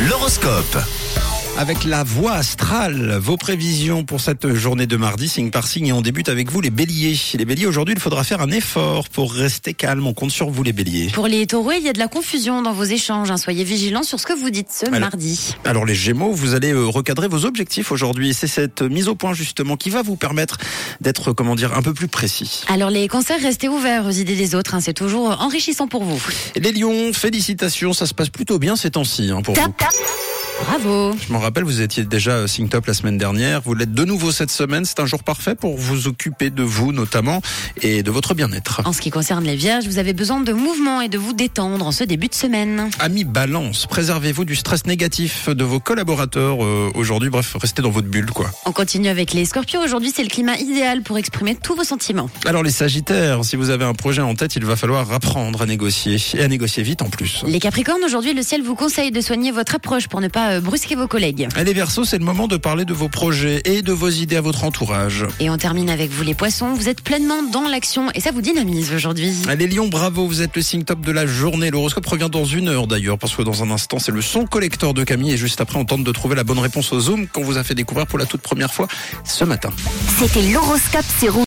L'horoscope. Avec la voix astrale, vos prévisions pour cette journée de mardi, signe par signe, et on débute avec vous les béliers. Les béliers, aujourd'hui, il faudra faire un effort pour rester calme. On compte sur vous les béliers. Pour les taureaux, il y a de la confusion dans vos échanges. hein. Soyez vigilants sur ce que vous dites ce Alors- mardi. Alors les gémeaux, vous allez euh, recadrer vos objectifs aujourd'hui. C'est cette mise au point justement qui va vous permettre d'être, comment dire, un peu plus précis. Alors les cancers, restez ouverts aux idées des autres. hein. C'est toujours enrichissant pour vous. Les lions, félicitations, ça se passe plutôt bien ces temps-ci hein, pour vous. Bravo. Je m'en rappelle, vous étiez déjà euh, Sing Top la semaine dernière. Vous l'êtes de nouveau cette semaine. C'est un jour parfait pour vous occuper de vous notamment et de votre bien-être. En ce qui concerne les vierges, vous avez besoin de mouvement et de vous détendre en ce début de semaine. Amis balance, préservez-vous du stress négatif de vos collaborateurs euh, aujourd'hui. Bref, restez dans votre bulle, quoi. On continue avec les scorpions. Aujourd'hui, c'est le climat idéal pour exprimer tous vos sentiments. Alors les sagittaires, si vous avez un projet en tête, il va falloir apprendre à négocier et à négocier vite en plus. Les capricornes, aujourd'hui, le ciel vous conseille de soigner votre approche pour ne pas euh, brusquer vos collègues. Et les versos, c'est le moment de parler de vos projets et de vos idées à votre entourage. Et on termine avec vous les poissons. Vous êtes pleinement dans l'action et ça vous dynamise aujourd'hui. Les lions, bravo, vous êtes le signe top de la journée. L'horoscope revient dans une heure d'ailleurs, parce que dans un instant, c'est le son collector de Camille. Et juste après, on tente de trouver la bonne réponse au Zoom qu'on vous a fait découvrir pour la toute première fois ce matin. C'était l'horoscope Rouge.